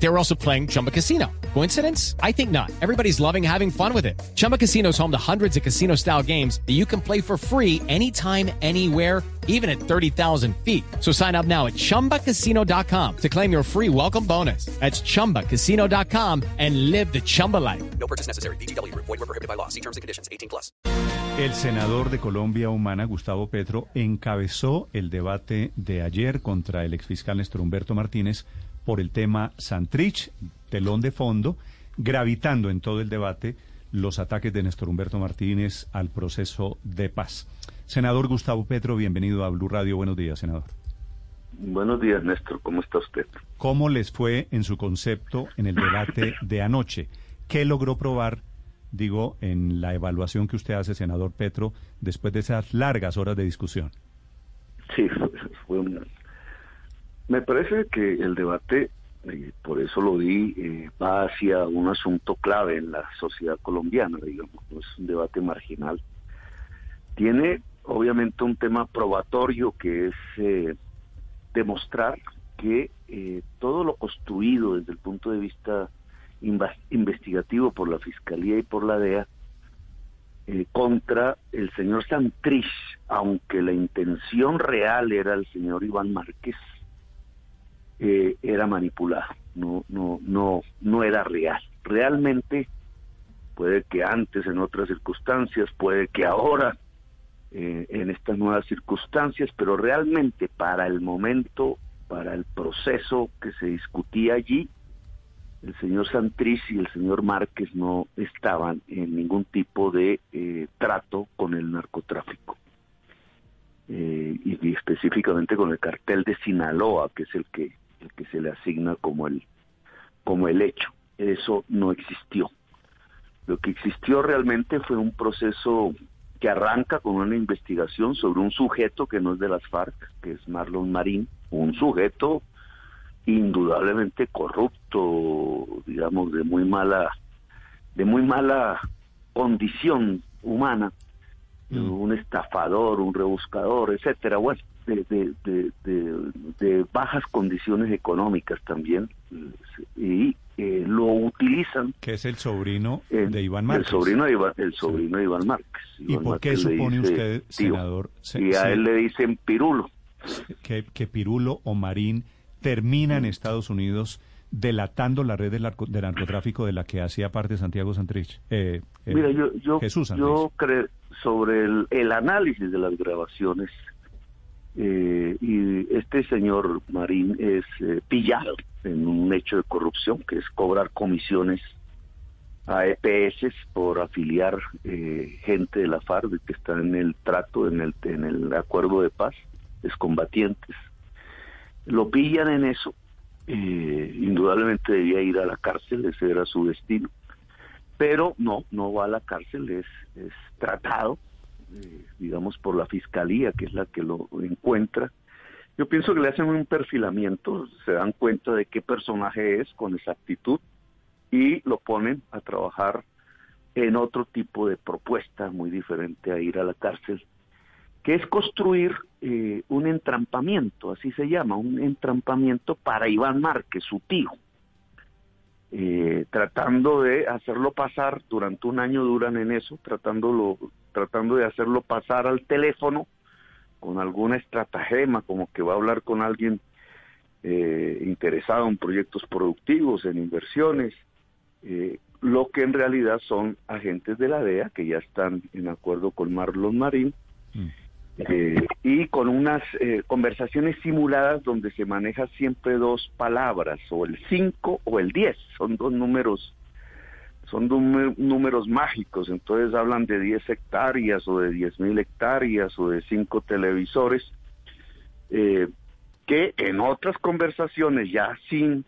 They were also playing Chumba Casino. Coincidence? I think not. Everybody's loving having fun with it. Chumba Casino is home to hundreds of casino style games that you can play for free anytime, anywhere, even at 30,000 feet. So sign up now at chumbacasino.com to claim your free welcome bonus. That's chumbacasino.com and live the Chumba life. No purchase necessary. BGW. Void were prohibited by law. See terms and conditions. 18 plus. El senador de Colombia Humana, Gustavo Petro, encabezó el debate de ayer contra el exfiscal Néstor Humberto Martínez por el tema Santrich, telón de fondo, gravitando en todo el debate los ataques de Néstor Humberto Martínez al proceso de paz. Senador Gustavo Petro, bienvenido a Blue Radio. Buenos días, senador. Buenos días, Néstor. ¿Cómo está usted? ¿Cómo les fue en su concepto en el debate de anoche? ¿Qué logró probar, digo, en la evaluación que usted hace, senador Petro, después de esas largas horas de discusión? Sí, fue un... Me parece que el debate, eh, por eso lo di, eh, va hacia un asunto clave en la sociedad colombiana, digamos, no es un debate marginal. Tiene, obviamente, un tema probatorio que es eh, demostrar que todo lo construido desde el punto de vista investigativo por la Fiscalía y por la DEA contra el señor Santrich, aunque la intención real era el señor Iván Márquez, eh, era manipulada, no, no, no, no era real. Realmente, puede que antes en otras circunstancias, puede que ahora eh, en estas nuevas circunstancias, pero realmente para el momento, para el proceso que se discutía allí, el señor Santrich y el señor Márquez no estaban en ningún tipo de eh, trato con el narcotráfico. Eh, y, específicamente con el cartel de Sinaloa, que es el que, que se le asigna como el, como el hecho. Eso no existió. Lo que existió realmente fue un proceso que arranca con una investigación sobre un sujeto que no es de las FARC, que es Marlon Marín, un sujeto indudablemente corrupto, digamos, de muy mala, de muy mala condición humana, mm. un estafador, un rebuscador, etcétera, bueno, de, de, de, bajas condiciones económicas también, y eh, lo utilizan. Que es el sobrino eh, de Iván Márquez. El sobrino de Iván, el sobrino sí. de Iván Márquez. ¿Y por Márquez qué supone dice, usted, senador? Tío, y a él le dicen Pirulo. Que, que Pirulo o Marín termina en Estados Unidos delatando la red del, narco, del narcotráfico de la que hacía parte Santiago Santrich. Eh, eh, Mira, yo, yo, Jesús Santrich. yo creo sobre el, el, análisis de las grabaciones eh, y este señor Marín es eh, pillado en un hecho de corrupción que es cobrar comisiones a EPS por afiliar eh, gente de la FARC que está en el trato, en el, acuerdo de paz, excombatientes. Lo pillan en eso, eh, indudablemente debía ir a la cárcel, ese era su destino, pero no, no va a la cárcel, es, es tratado, eh, digamos, por la fiscalía, que es la que lo encuentra. Yo pienso que le hacen un perfilamiento, se dan cuenta de qué personaje es con exactitud y lo ponen a trabajar en otro tipo de propuesta muy diferente a ir a la cárcel, que es construir eh, un entrampamiento, así se llama, un entrampamiento para Iván Márquez, su tío, eh, tratando de hacerlo pasar, durante un año duran en eso, tratándolo, tratando de hacerlo pasar al teléfono con alguna estratagema, como que va a hablar con alguien eh, interesado en proyectos productivos, en inversiones, eh, lo que en realidad son agentes de la DEA que ya están en acuerdo con Marlon Marín mm. eh, y con unas eh, conversaciones simuladas donde se maneja siempre dos palabras, o el 5 o el 10, son dos números son números mágicos, entonces hablan de 10 hectáreas o de 10 mil hectáreas o de 5 televisores, eh, que en otras conversaciones ya sin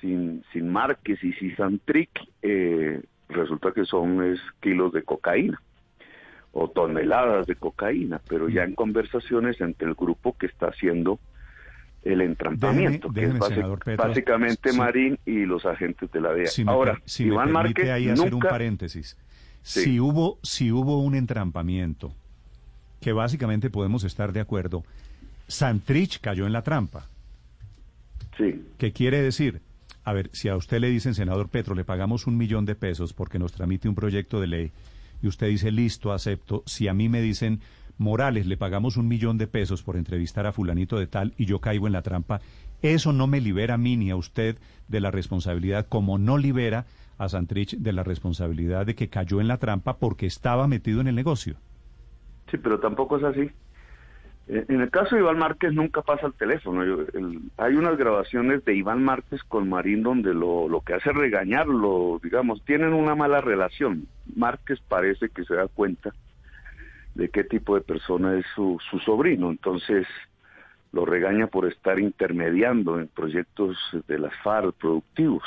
sin, sin Márquez y sin Santric, eh, resulta que son kilos de cocaína o toneladas de cocaína, pero ya en conversaciones entre el grupo que está haciendo el entrampamiento, déjeme, que déjeme, es base, Petro, básicamente sí. Marín y los agentes de la DEA. Si Ahora, si Iván me Márquez ahí nunca... hacer un paréntesis. Si hubo, si hubo un entrampamiento, que básicamente podemos estar de acuerdo, Santrich cayó en la trampa. Sí. ¿Qué quiere decir? A ver, si a usted le dicen, senador Petro, le pagamos un millón de pesos porque nos tramite un proyecto de ley, y usted dice, listo, acepto. Si a mí me dicen, Morales, le pagamos un millón de pesos por entrevistar a fulanito de tal y yo caigo en la trampa, eso no me libera a mí ni a usted de la responsabilidad, como no libera a Santrich de la responsabilidad de que cayó en la trampa porque estaba metido en el negocio. Sí, pero tampoco es así. Eh, en el caso de Iván Márquez nunca pasa el teléfono. hay unas grabaciones de Iván Márquez con Marín donde lo, lo que hace es regañarlo, digamos, tienen una mala relación. Márquez parece que se da cuenta de qué tipo de persona es su, su sobrino, entonces lo regaña por estar intermediando en proyectos de las FARC productivos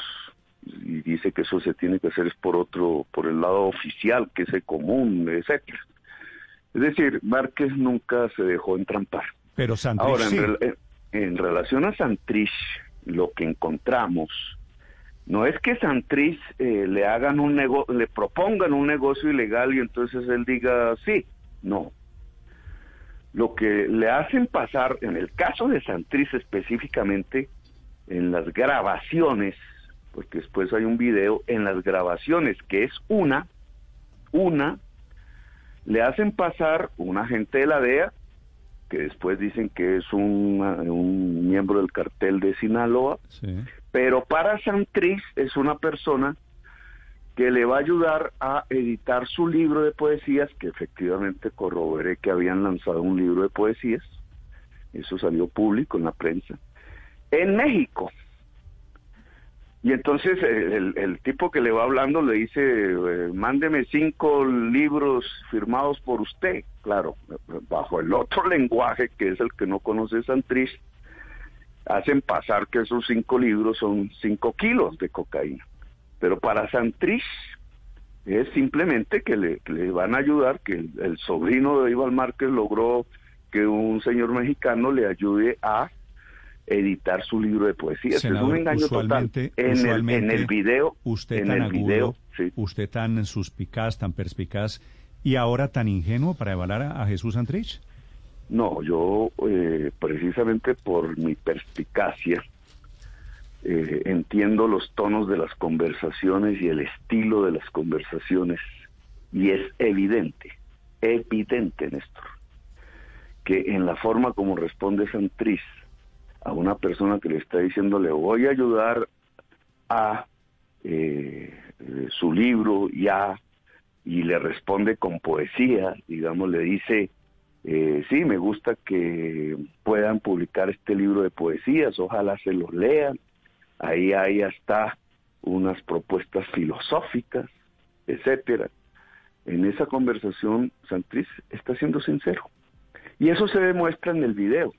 y dice que eso se tiene que hacer es por otro, por el lado oficial, que es el común, etcétera. Es decir, Márquez nunca se dejó entrampar. Pero Santrich Ahora, en, en, relación a Santrich, lo que encontramos no es que Santrich eh, le hagan un negocio, le propongan un negocio ilegal y entonces él diga sí, no. Lo que le hacen pasar, en el caso de Santrich específicamente, en las grabaciones, porque después hay un video, en las grabaciones, que es una, una, le hacen pasar un agente de la DEA, que después dicen que es un, un miembro del cartel de Sinaloa, pero para Santrich es una persona que le va a ayudar a editar su libro de poesías, que efectivamente corroboré que habían lanzado un libro de poesías, eso salió público en la prensa, en México. Y entonces eh, el, tipo que le va hablando le dice, eh, mándeme cinco libros firmados por usted, claro, bajo el otro lenguaje que es el que no conoce Santrich, hacen pasar que esos cinco libros son cinco kilos de cocaína. Pero para Santrich es simplemente que le, van a ayudar, que el, sobrino de Iván Márquez logró que un señor mexicano le ayude a editar su libro de poesía. es un engaño total. En el, en el video, usted en tan el video, usted tan suspicaz, tan perspicaz y ahora tan ingenuo para evaluar a, Jesús Santrich. No, yo eh, precisamente por mi perspicacia eh, entiendo los tonos de las conversaciones y el estilo de las conversaciones y es evidente, evidente, Néstor, que en la forma como responde Santriz a una persona que le está diciendo le voy a ayudar a eh, su libro ya y le responde con poesía, digamos, le dice, eh, sí, me gusta que puedan publicar este libro de poesías, ojalá se los lean, ahí hay hasta unas propuestas filosóficas, etcétera. En esa conversación, Santriz está siendo sincero. Y eso se demuestra en el video,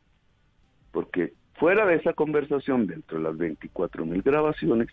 porque fuera de esa conversación, dentro de las 24 mil grabaciones,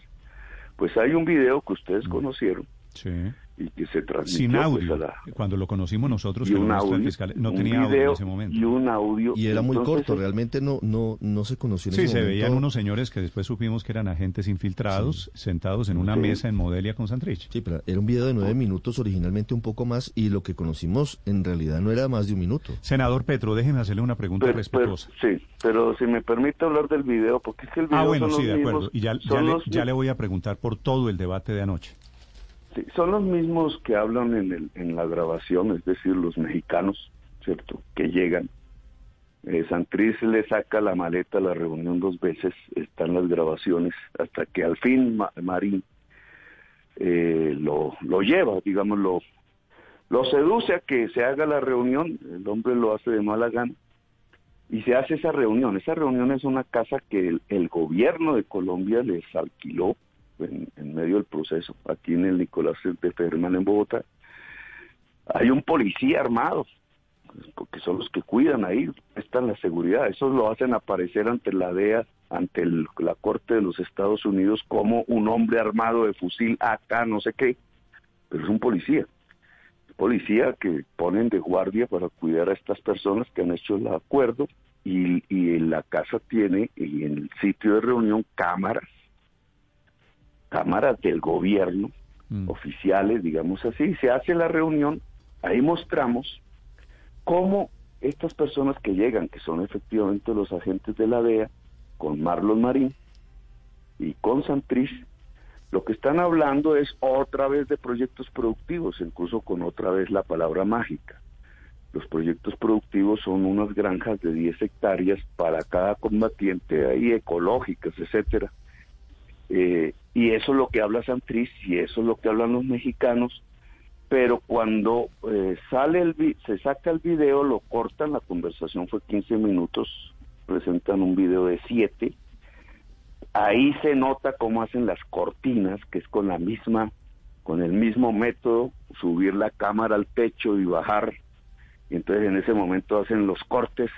pues hay un video que ustedes conocieron, sí y que se transmitió sin pues, audio. cuando lo conocimos nosotros un no tenía audio en ese momento. y un audio. Y era muy corto realmente no no no se conoció sí se veían unos señores que después supimos que eran agentes infiltrados sentados en una mesa en Modelia con Santrich. Sí pero era un video de nueve minutos originalmente un poco más y lo que conocimos en realidad no era más de un minuto. Senador Petro déjeme hacerle una pregunta respetuosa. sí pero si me permite hablar del video porque es que el video ah bueno sí de acuerdo. y ya, ya le voy a preguntar por todo el debate de anoche son los mismos que hablan en, el, en la grabación, es decir, los mexicanos, ¿cierto? Que llegan. Eh, Santriz le saca la maleta a la reunión dos veces, están las grabaciones, hasta que al fin Marín eh, lo, lo lleva, digamos, lo, lo seduce a que se haga la reunión, el hombre lo hace de mala gana, y se hace esa reunión. Esa reunión es una casa que el gobierno de Colombia les alquiló en, medio del proceso, aquí en el Nicolás de Ferman en Bogotá, hay un policía armado, porque son los que cuidan ahí, están la seguridad, eso lo hacen aparecer ante la DEA, ante la Corte de los Estados Unidos como un hombre armado de fusil acá, no sé qué, pero es un policía, policía que ponen de guardia para cuidar a estas personas que han hecho el acuerdo y, y la casa tiene, y en el sitio de reunión, cámaras cámaras del gobierno mm. oficiales, digamos así, se hace la reunión, ahí mostramos cómo estas personas que llegan, que son efectivamente los agentes de la DEA, con Marlon Marín y con Santriz, lo que están hablando es otra vez de proyectos productivos, incluso con otra vez la palabra mágica. Los proyectos productivos son unas granjas de 10 hectáreas para cada combatiente, ahí ecológicas, etcétera. Eh, y eso es lo que habla Santriz y eso es lo que hablan los mexicanos. Pero cuando eh, sale el se saca el video, lo cortan, la conversación fue 15 minutos, presentan un video de 7. Ahí se nota cómo hacen las cortinas, que es con la misma, con el mismo método, subir la cámara al pecho y bajar y entonces en ese momento hacen los cortes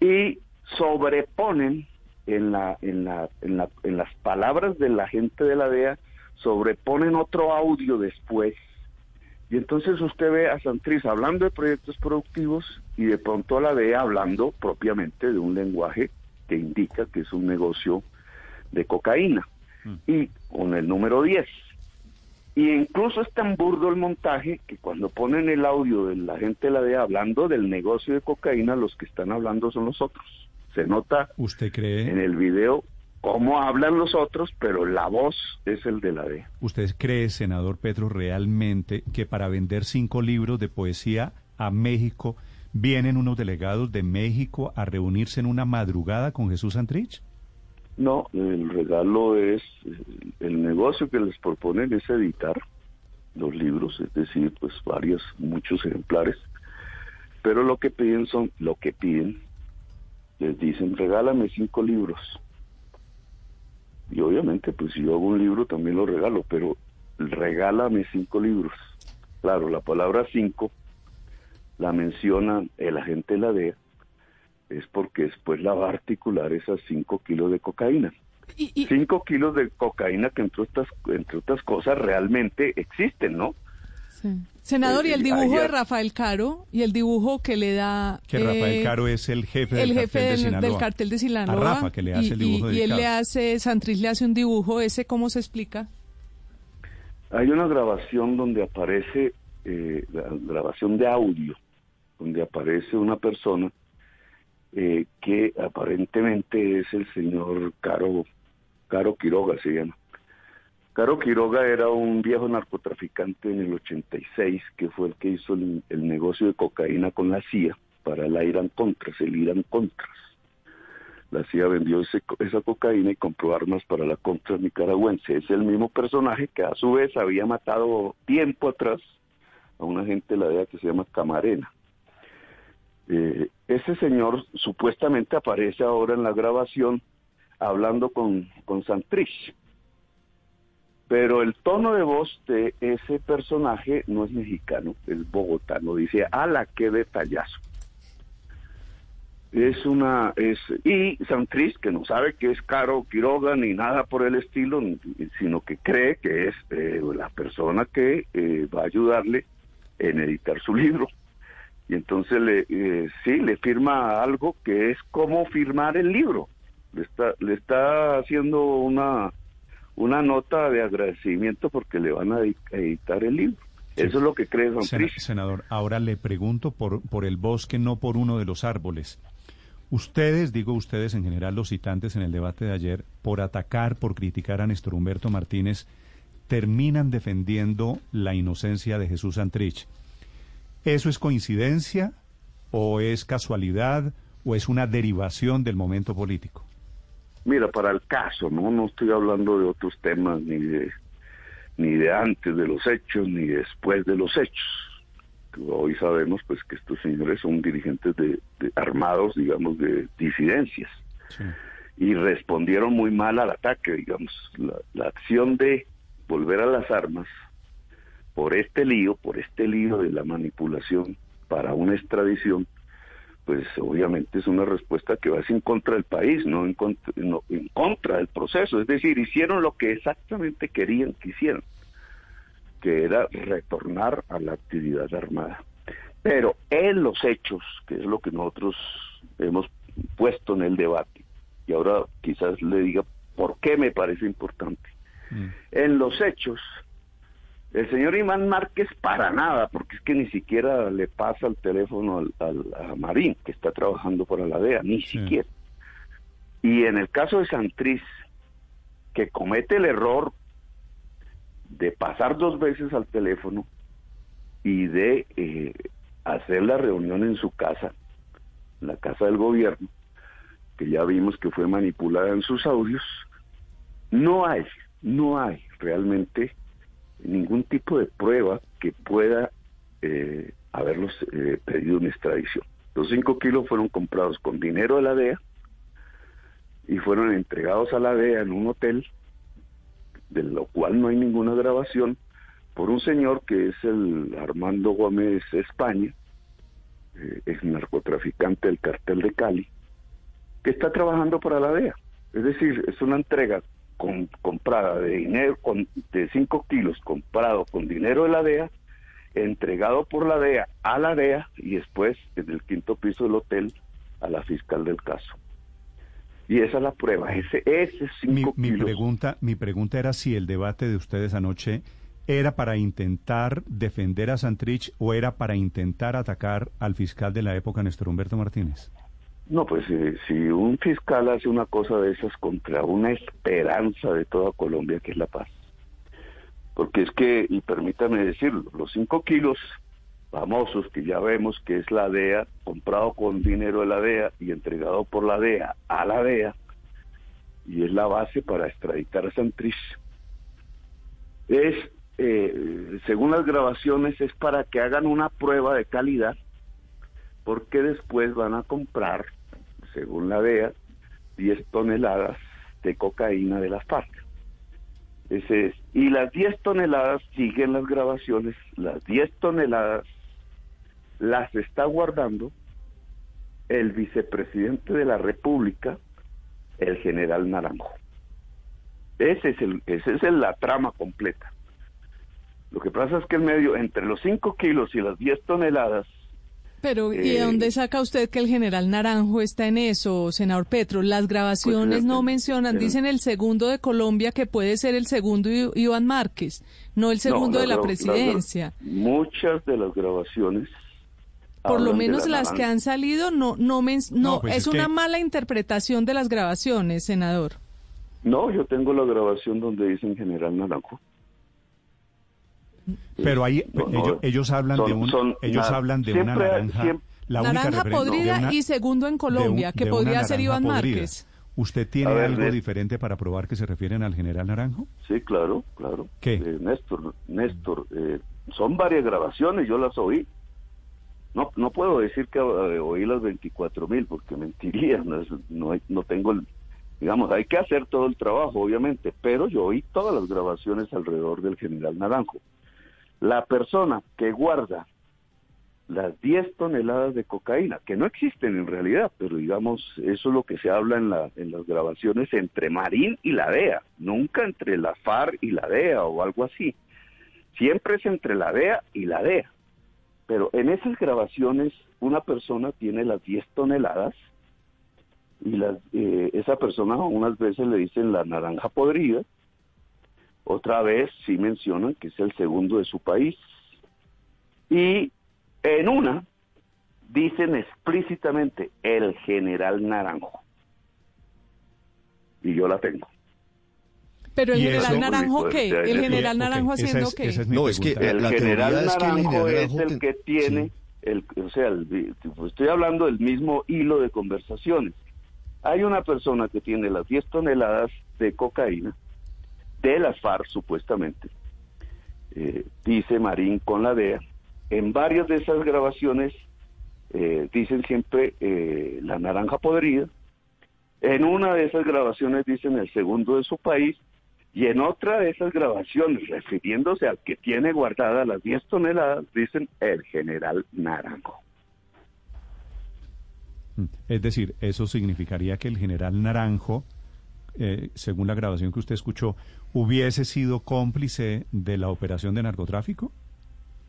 y sobreponen en la en la en, la, en las palabras de la gente de la DEA sobreponen otro audio después y entonces usted ve a Santriz hablando de proyectos productivos y de pronto a la DEA hablando propiamente de un lenguaje que indica que es un negocio de cocaína mm. y con el número 10 y incluso es tan burdo el montaje que cuando ponen el audio de la gente de la DEA hablando del negocio de cocaína, los que están hablando son los otros. Se nota ¿Usted cree? en el video cómo hablan los otros, pero la voz es el de la DEA. ¿Usted cree, senador Petro, realmente que para vender cinco libros de poesía a México vienen unos delegados de México a reunirse en una madrugada con Jesús Antrich? No, el regalo es, el negocio que les proponen es editar los libros, es decir, pues varios, muchos ejemplares. Pero lo que piden son, lo que piden, les dicen, regálame cinco libros. Y obviamente, pues si yo hago un libro también lo regalo, pero regálame cinco libros. Claro, la palabra cinco la menciona el agente de la DEA es porque después la va a articular esas 5 kilos de cocaína. 5 kilos de cocaína que entre otras, entre otras cosas realmente existen, ¿no? Senador, y el eh, dibujo de Rafael Caro, y el dibujo que le da... Que Rafael eh, Caro es el jefe, del, cartel de Sinaloa. del cartel de Sinaloa. A Rafa, que le hace el dibujo Y, y él le hace, Santriz le hace un dibujo, ¿ese cómo se explica? Hay una grabación donde aparece, eh, la grabación de audio, donde aparece una persona eh, que aparentemente es el señor Caro, Caro Quiroga se llama. Caro Quiroga era un viejo narcotraficante en el 86 que fue el que hizo el, negocio de cocaína con la CIA para el Irán Contras, el Irán Contras. La CIA vendió esa cocaína y compró armas para la Contras nicaragüense. Es el mismo personaje que a su vez había matado tiempo atrás a una agente de la DEA que se llama Camarena. Eh, ese señor supuestamente aparece ahora en la grabación hablando con, con Santrich. Pero el tono de voz de ese personaje no es mexicano, es bogotano. Dice, ala, qué detallazo. Es una, es, y Santrich, que no sabe que es Caro Quiroga ni nada por el estilo, sino que cree que es eh, la persona que eh, va a ayudarle en editar su libro y entonces le eh, sí le firma algo que es como firmar el libro le está le está haciendo una una nota de agradecimiento porque le van a editar el libro. Eso es lo que cree San senador ahora le pregunto por por el bosque no por uno de los árboles. Ustedes digo ustedes en general los citantes en el debate de ayer por atacar por criticar a Néstor Humberto Martínez terminan defendiendo la inocencia de Jesús Antrich ¿Eso es coincidencia o es casualidad o es una derivación del momento político? Mira, para el caso, no, no estoy hablando de otros temas ni de ni de antes de los hechos ni después de los hechos. Hoy sabemos pues que estos señores son dirigentes de, armados, digamos, de disidencias. Y respondieron muy mal al ataque, digamos, la acción de volver a las armas por este lío, por este lío de la manipulación para una extradición, pues obviamente es una respuesta que va en contra del país, no en contra, en contra del proceso. Es decir, hicieron lo que exactamente querían que hicieran, que era retornar a la actividad armada. Pero en los hechos, que es lo que nosotros hemos puesto en el debate, y ahora quizás le diga por qué me parece importante. Mm. En los hechos, El señor Iván Márquez para nada, porque es que ni siquiera le pasa el teléfono al, a Marín, que está trabajando para la DEA, ni siquiera. Y en el caso de Santriz, que comete el error de pasar dos veces al teléfono y de eh, hacer la reunión en su casa, en la casa del gobierno, que ya vimos que fue manipulada en sus audios, no hay, no hay realmente ningún tipo de prueba que pueda eh, haberlos eh, pedido una extradición. Los cinco kilos fueron comprados con dinero de la DEA y fueron entregados a la DEA en un hotel, de lo cual no hay ninguna grabación, por un señor que es el Armando Gómez España, eh, es narcotraficante del cartel de Cali, que está trabajando para la DEA. Es decir, es una entrega comprada de dinero, con, de 5 kilos comprado con dinero de la DEA, entregado por la DEA a la DEA y después en el quinto piso del hotel a la fiscal del caso. Y esa es la prueba, ese, ese mi, mi pregunta, mi pregunta era si el debate de ustedes anoche era para intentar defender a Santrich o era para intentar atacar al fiscal de la época, Néstor Humberto Martínez. No, pues eh, si un fiscal hace una cosa de esas contra una esperanza de toda Colombia, que es la paz. Porque es que, y permítame decirlo, los cinco kilos famosos que ya vemos que es la DEA, comprado con dinero de la DEA y entregado por la DEA a la DEA, y es la base para extraditar a Santrich, es, eh, según las grabaciones, es para que hagan una prueba de calidad porque después van a comprar, según la DEA, 10 toneladas de cocaína de las FARC. Ese es. Y las 10 toneladas, siguen las grabaciones, las 10 toneladas las está guardando el vicepresidente de la República, el general Naranjo. Ese es el, esa es la trama completa. Lo que pasa es que en medio, entre los 5 kilos y las 10 toneladas, pero, ¿y de dónde eh, saca usted que el general Naranjo está en eso, senador Petro? Las grabaciones pues, no mencionan, dicen el segundo de Colombia que puede ser el segundo Iván Márquez, no el segundo de la presidencia. muchas de las grabaciones por lo menos las que han salido no no no, pues es, una mala interpretación de las grabaciones, senador. No, yo tengo la grabación donde dicen General Naranjo. Pero ahí ellos, hablan de un, ellos hablan de una naranja. naranja podrida y segundo en Colombia, que podría ser Iván Márquez. ¿Usted tiene algo diferente para probar que se refieren al general Naranjo? Sí, claro, claro. ¿Qué? Eh, Néstor, Néstor, eh, son varias grabaciones, yo las oí. No, no puedo decir que eh, oí las 24 mil porque mentiría, no, no, no tengo el, digamos, hay que hacer todo el trabajo, obviamente, pero yo oí todas las grabaciones alrededor del general Naranjo. La persona que guarda las 10 toneladas de cocaína, que no existen en realidad, pero digamos, eso es lo que se habla en, la, en las grabaciones entre Marín y la DEA, nunca entre la FARC y la DEA o algo así. Siempre es entre la DEA y la DEA. Pero en esas grabaciones una persona tiene las 10 toneladas y las, eh, esa persona unas veces le dicen la naranja podrida otra vez sí mencionan que es el segundo de su país. Y en una dicen explícitamente el general Naranjo. Y yo la tengo. Pero el general Naranjo qué? El general Naranjo haciendo qué? no, es que el general Naranjo es, el que tiene el, o sea, estoy hablando del mismo hilo de conversaciones. Hay una persona que tiene las 10 toneladas de cocaína de las FARC supuestamente, eh, dice Marín con la DEA. En varias de esas grabaciones eh, dicen siempre eh, la naranja podrida. En una de esas grabaciones dicen el segundo de su país y en otra de esas grabaciones, refiriéndose al que tiene guardada las 10 toneladas, dicen el general Naranjo. Mm, es decir, eso significaría que el general Naranjo eh, según la grabación que usted escuchó, hubiese sido cómplice de la operación de narcotráfico?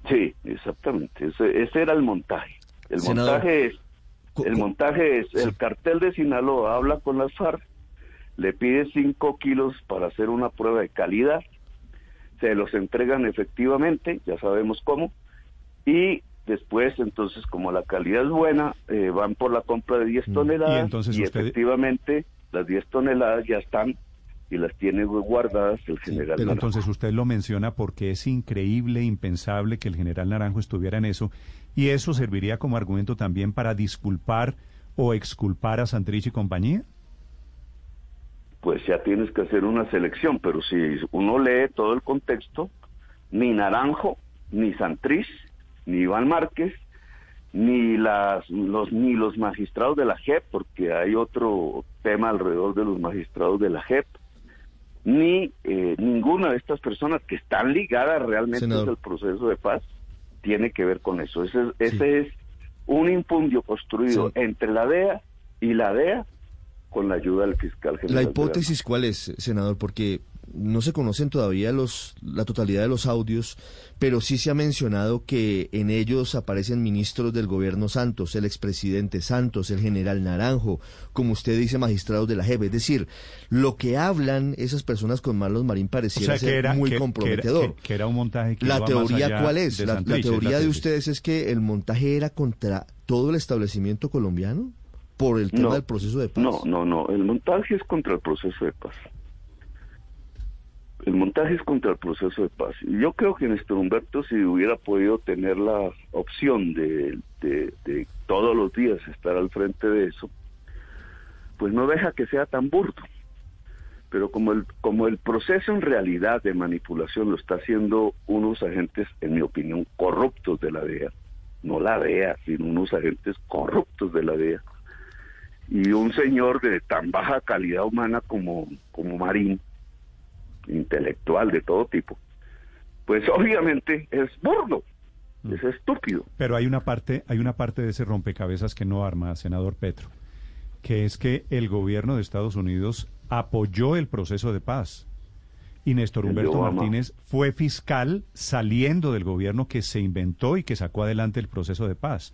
Sí, exactamente. Ese, era el montaje. El montaje es, el montaje es, el cartel de Sinaloa habla con las FARC, le pide 5 kilos para hacer una prueba de calidad, se los entregan efectivamente, ya sabemos cómo, y después entonces como la calidad es buena, eh, van por la compra de 10 mm. toneladas y, entonces efectivamente las 10 toneladas ya están y las tiene guardadas el general. pero entonces usted lo menciona porque es increíble, impensable que el general Naranjo estuviera en eso y eso serviría como argumento también para disculpar o exculpar a Santrich y compañía pues ya tienes que hacer una selección, pero si uno lee todo el contexto, ni Naranjo, ni Santriz, ni Iván Márquez, ni las los ni los magistrados de la JEP, porque hay otro tema alrededor de los magistrados de la JEP, ni eh, ninguna de estas personas que están ligadas realmente al proceso de paz tiene que ver con eso. Ese, ese es un impundio construido entre la DEA y la DEA con la ayuda del fiscal general. ¿La hipótesis cuál es, senador? Porque no se conocen todavía los, la totalidad de los audios, pero sí se ha mencionado que en ellos aparecen ministros del gobierno Santos, el expresidente Santos, el general Naranjo, como usted dice, magistrados de la JEP. Es decir, lo que hablan esas personas con Marlos Marín pareciera ser muy comprometedor. Que era, un montaje que ¿La teoría cuál es? La, teoría de ustedes es que el montaje era contra todo el establecimiento colombiano por el tema del proceso de paz. No, no, no. El montaje es contra el proceso de paz. El montaje es contra el proceso de paz. Yo creo que Néstor Humberto, si hubiera podido tener la opción de, de, todos los días estar al frente de eso, pues no deja que sea tan burdo. Pero como el, como el proceso en realidad de manipulación lo está haciendo unos agentes, en mi opinión, corruptos de la DEA, no la DEA, sino unos agentes corruptos de la DEA, y un señor de tan baja calidad humana como, como Marín, intelectual de todo tipo, pues obviamente es burdo, mm. es estúpido. Pero hay una parte, hay una parte de ese rompecabezas que no arma, senador Petro, que es que el gobierno de Estados Unidos apoyó el proceso de paz. Y Néstor Humberto Martínez fue fiscal saliendo del gobierno que se inventó y que sacó adelante el proceso de paz.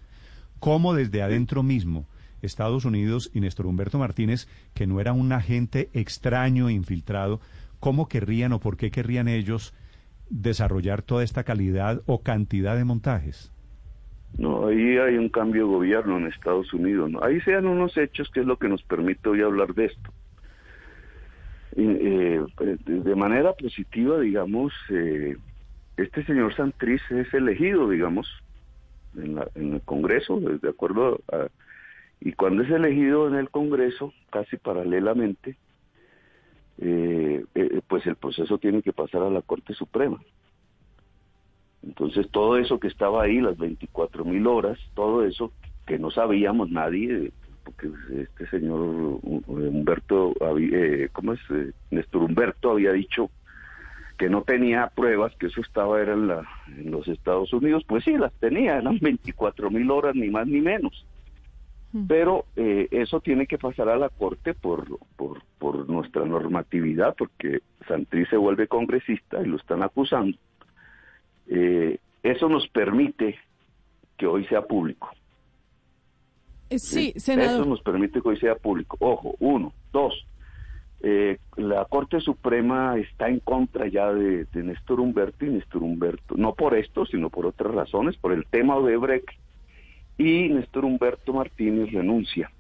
¿Cómo desde adentro mismo Estados Unidos y Néstor Humberto Martínez, que no era un agente extraño, infiltrado, ¿cómo querrían o por qué querrían ellos desarrollar toda esta calidad o cantidad de montajes? No, ahí hay un cambio de gobierno en Estados Unidos. ¿no? Ahí sean unos hechos que es lo que nos permite hoy hablar de esto. Eh, de manera positiva, digamos, eh, este señor Santriz es elegido, digamos, en, en el Congreso, de acuerdo a, y cuando es elegido en el Congreso, casi paralelamente, eh, eh, pues el proceso tiene que pasar a la Corte Suprema. Entonces todo eso que estaba ahí, las 24 mil horas, todo eso que no sabíamos nadie, porque este señor Humberto, eh, ¿cómo es? Néstor Humberto había dicho que no tenía pruebas, que eso estaba era en, la, en los Estados Unidos, pues sí, las tenía, eran 24 mil horas, ni más ni menos. Pero eh, eso tiene que pasar a la Corte por, por, por nuestra normatividad, porque Santriz se vuelve congresista y lo están acusando. Eh, eso nos permite que hoy sea público. Eh, sí, senador. Eso nos permite que hoy sea público. Ojo, uno. Dos, la Corte Suprema está en contra ya de, de Néstor Humberto y Néstor Humberto, no por esto, sino por otras razones, por el tema de Brecht y Néstor Humberto Martínez renuncia,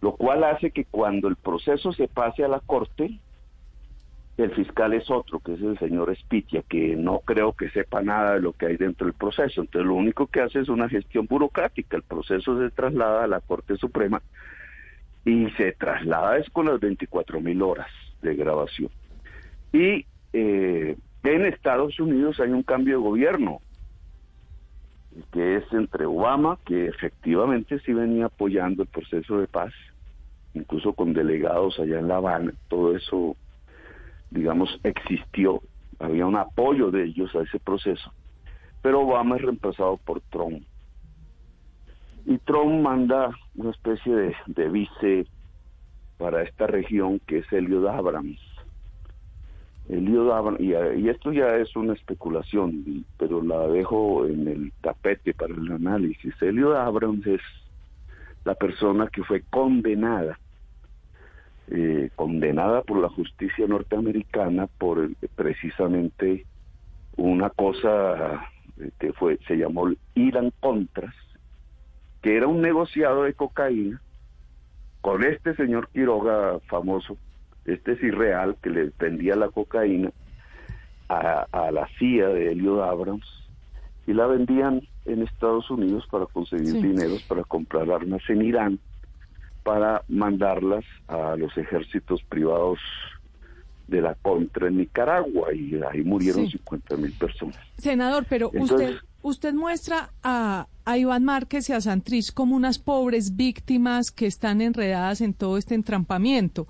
lo cual hace que cuando el proceso se pase a la corte, el fiscal es otro, que es el señor Espitia, que no creo que sepa nada de lo que hay dentro del proceso. Entonces lo único que hace es una gestión burocrática. El proceso se traslada a la Corte Suprema y se traslada es con las 24 mil horas de grabación. Y eh, en Estados Unidos hay un cambio de gobierno que es entre Obama, que efectivamente sí venía apoyando el proceso de paz, incluso con delegados allá en La Habana, todo eso, digamos, existió, había un apoyo de ellos a ese proceso, pero Obama es reemplazado por Trump. Y Trump manda una especie de, de vice para esta región que es Elliot Abrams Abrams, y, y, esto ya es una especulación, pero la dejo en el tapete para el análisis. Elliot Abrams es la persona que fue condenada eh, condenada por la justicia norteamericana por precisamente una cosa eh, que fue se llamó Irán Contras, que era un negociado de cocaína con este señor Quiroga famoso, este es irreal que le vendía la cocaína a, la CIA de Elliot Abrams y la vendían en Estados Unidos para conseguir dineros para comprar armas en Irán para mandarlas a los ejércitos privados de la contra en Nicaragua y ahí murieron 50 mil personas. Senador, pero usted usted muestra a, a Iván Márquez y a Santrich como unas pobres víctimas que están enredadas en todo este entrampamiento.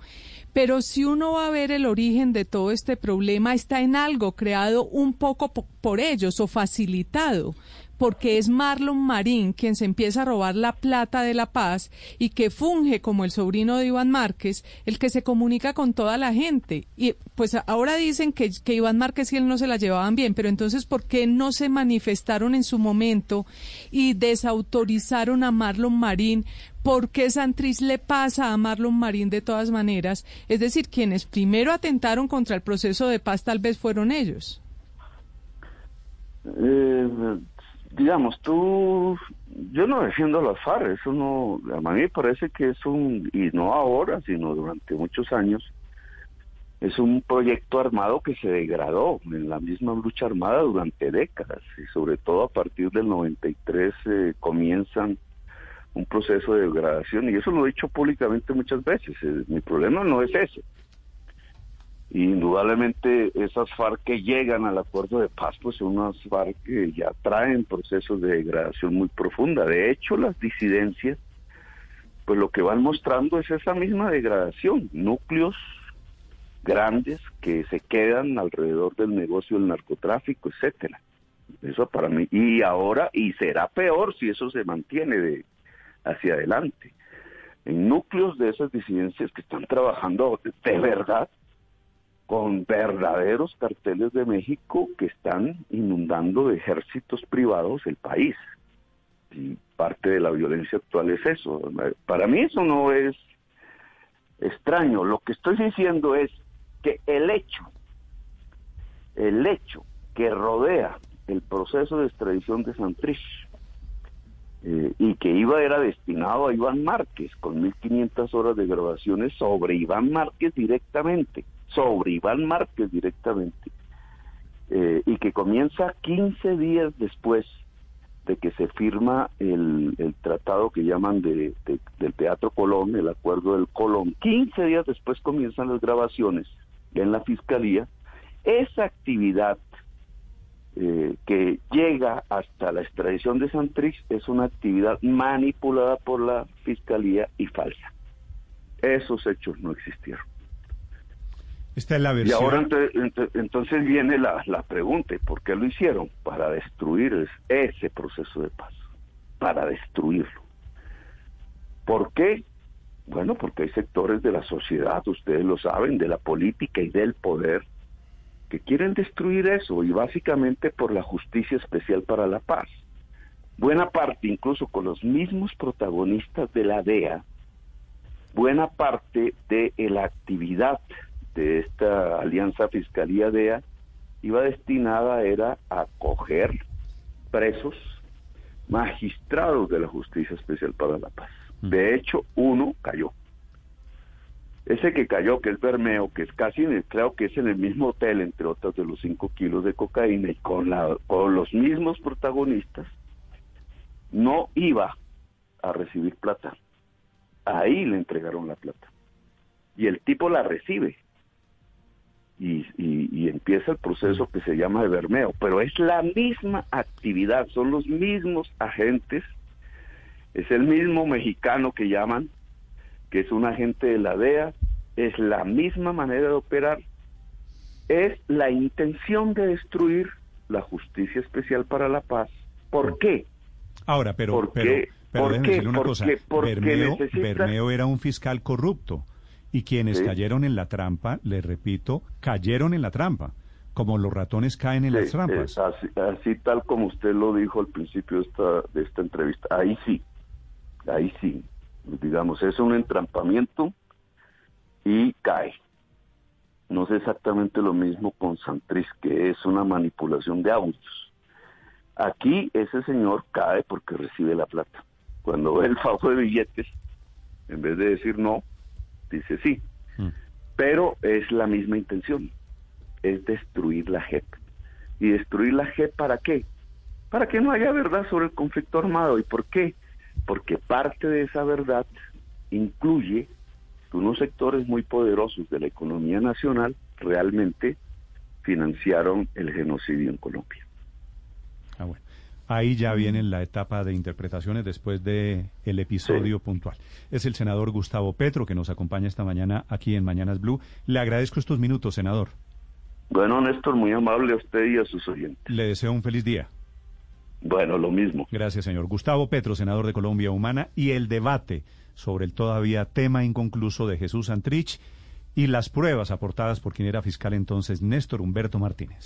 Pero si uno va a ver el origen de todo este problema, está en algo creado un poco por ellos o facilitado porque es Marlon Marín quien se empieza a robar la plata de la paz y que funge como el sobrino de Iván Márquez, el que se comunica con toda la gente. Y pues ahora dicen que, Iván Márquez y él no se la llevaban bien, pero entonces ¿por qué no se manifestaron en su momento y desautorizaron a Marlon Marín? ¿Por qué Santriz le pasa a Marlon Marín de todas maneras? Es decir, quienes primero atentaron contra el proceso de paz tal vez fueron ellos. Eh, digamos, tú, yo no defiendo a las FARC, eso no, a mí me parece que es un, y no ahora, sino durante muchos años, es un proyecto armado que se degradó en la misma lucha armada durante décadas, y sobre todo a partir del 93 eh, comienzan un proceso de degradación, y eso lo he dicho públicamente muchas veces, eh, mi problema no es ese, indudablemente esas FARC que llegan al acuerdo de paz, pues son unas FARC que ya traen procesos de degradación muy profunda. De hecho, las disidencias, pues lo que van mostrando es esa misma degradación, núcleos grandes que se quedan alrededor del negocio del narcotráfico, etcétera. Eso para mí y ahora y será peor si eso se mantiene de hacia adelante. En núcleos de esas disidencias que están trabajando de verdad con verdaderos carteles de México que están inundando de ejércitos privados el país. Y parte de la violencia actual es eso. Para mí eso no es extraño. Lo que estoy diciendo es que el hecho, el hecho que rodea el proceso de extradición de Santrich eh, y que iba era destinado a Iván Márquez con 1.500 horas de grabaciones sobre Iván Márquez directamente sobre Iván Márquez directamente, eh, y que comienza 15 días después de que se firma el, tratado que llaman de, del Teatro Colón, el acuerdo del Colón. 15 días después comienzan las grabaciones en la Fiscalía. Esa actividad eh, que llega hasta la extradición de Santrix es una actividad manipulada por la Fiscalía y falsa. Esos hechos no existieron. Esta es la versión. Y ahora entonces viene la, la pregunta, ¿por qué lo hicieron? Para destruir ese proceso de paz, para destruirlo. ¿Por qué? Bueno, porque hay sectores de la sociedad, ustedes lo saben, de la política y del poder, que quieren destruir eso, y básicamente por la justicia especial para la paz. Buena parte, incluso con los mismos protagonistas de la DEA, buena parte de la actividad de esta alianza Fiscalía-DEA iba destinada era a acoger presos magistrados de la Justicia Especial para la Paz. Mm. De hecho, uno cayó. Ese que cayó, que es Bermeo, que es casi, creo que es en el mismo hotel, entre otros de los cinco kilos de cocaína, y con, la, con los mismos protagonistas, no iba a recibir plata. Ahí le entregaron la plata. Y el tipo la recibe y, empieza el proceso que se llama de bermeo, pero es la misma actividad, son los mismos agentes, es el mismo mexicano que llaman, que es un agente de la DEA, es la misma manera de operar, es la intención de destruir la justicia especial para la paz. ¿Por qué? Ahora, pero, pero, pero una cosa, Bermeo era un fiscal corrupto. Y quienes cayeron en la trampa, les repito, cayeron en la trampa, como los ratones caen en las trampas. así, tal como usted lo dijo al principio de esta, de esta entrevista. Ahí sí, ahí sí. Digamos, es un entrampamiento y cae. No es exactamente lo mismo con Santriz, que es una manipulación de audios. Aquí ese señor cae porque recibe la plata. Cuando ve el fajo de billetes, en vez de decir no, dice sí. Mm. Pero es la misma intención, es destruir la JEP. ¿Y destruir la JEP para qué? Para que no haya verdad sobre el conflicto armado. ¿Y por qué? Porque parte de esa verdad incluye que unos sectores muy poderosos de la economía nacional realmente financiaron el genocidio en Colombia. Ah, bueno. Ahí ya viene la etapa de interpretaciones después de el episodio puntual. Es el senador Gustavo Petro que nos acompaña esta mañana aquí en Mañanas Blue. Le agradezco estos minutos, senador. Bueno, Néstor, muy amable a usted y a sus oyentes. Le deseo un feliz día. Bueno, lo mismo. Gracias, señor. Gustavo Petro, senador de Colombia Humana, y el debate sobre el todavía tema inconcluso de Jesús Antrich y las pruebas aportadas por quien era fiscal entonces Néstor Humberto Martínez.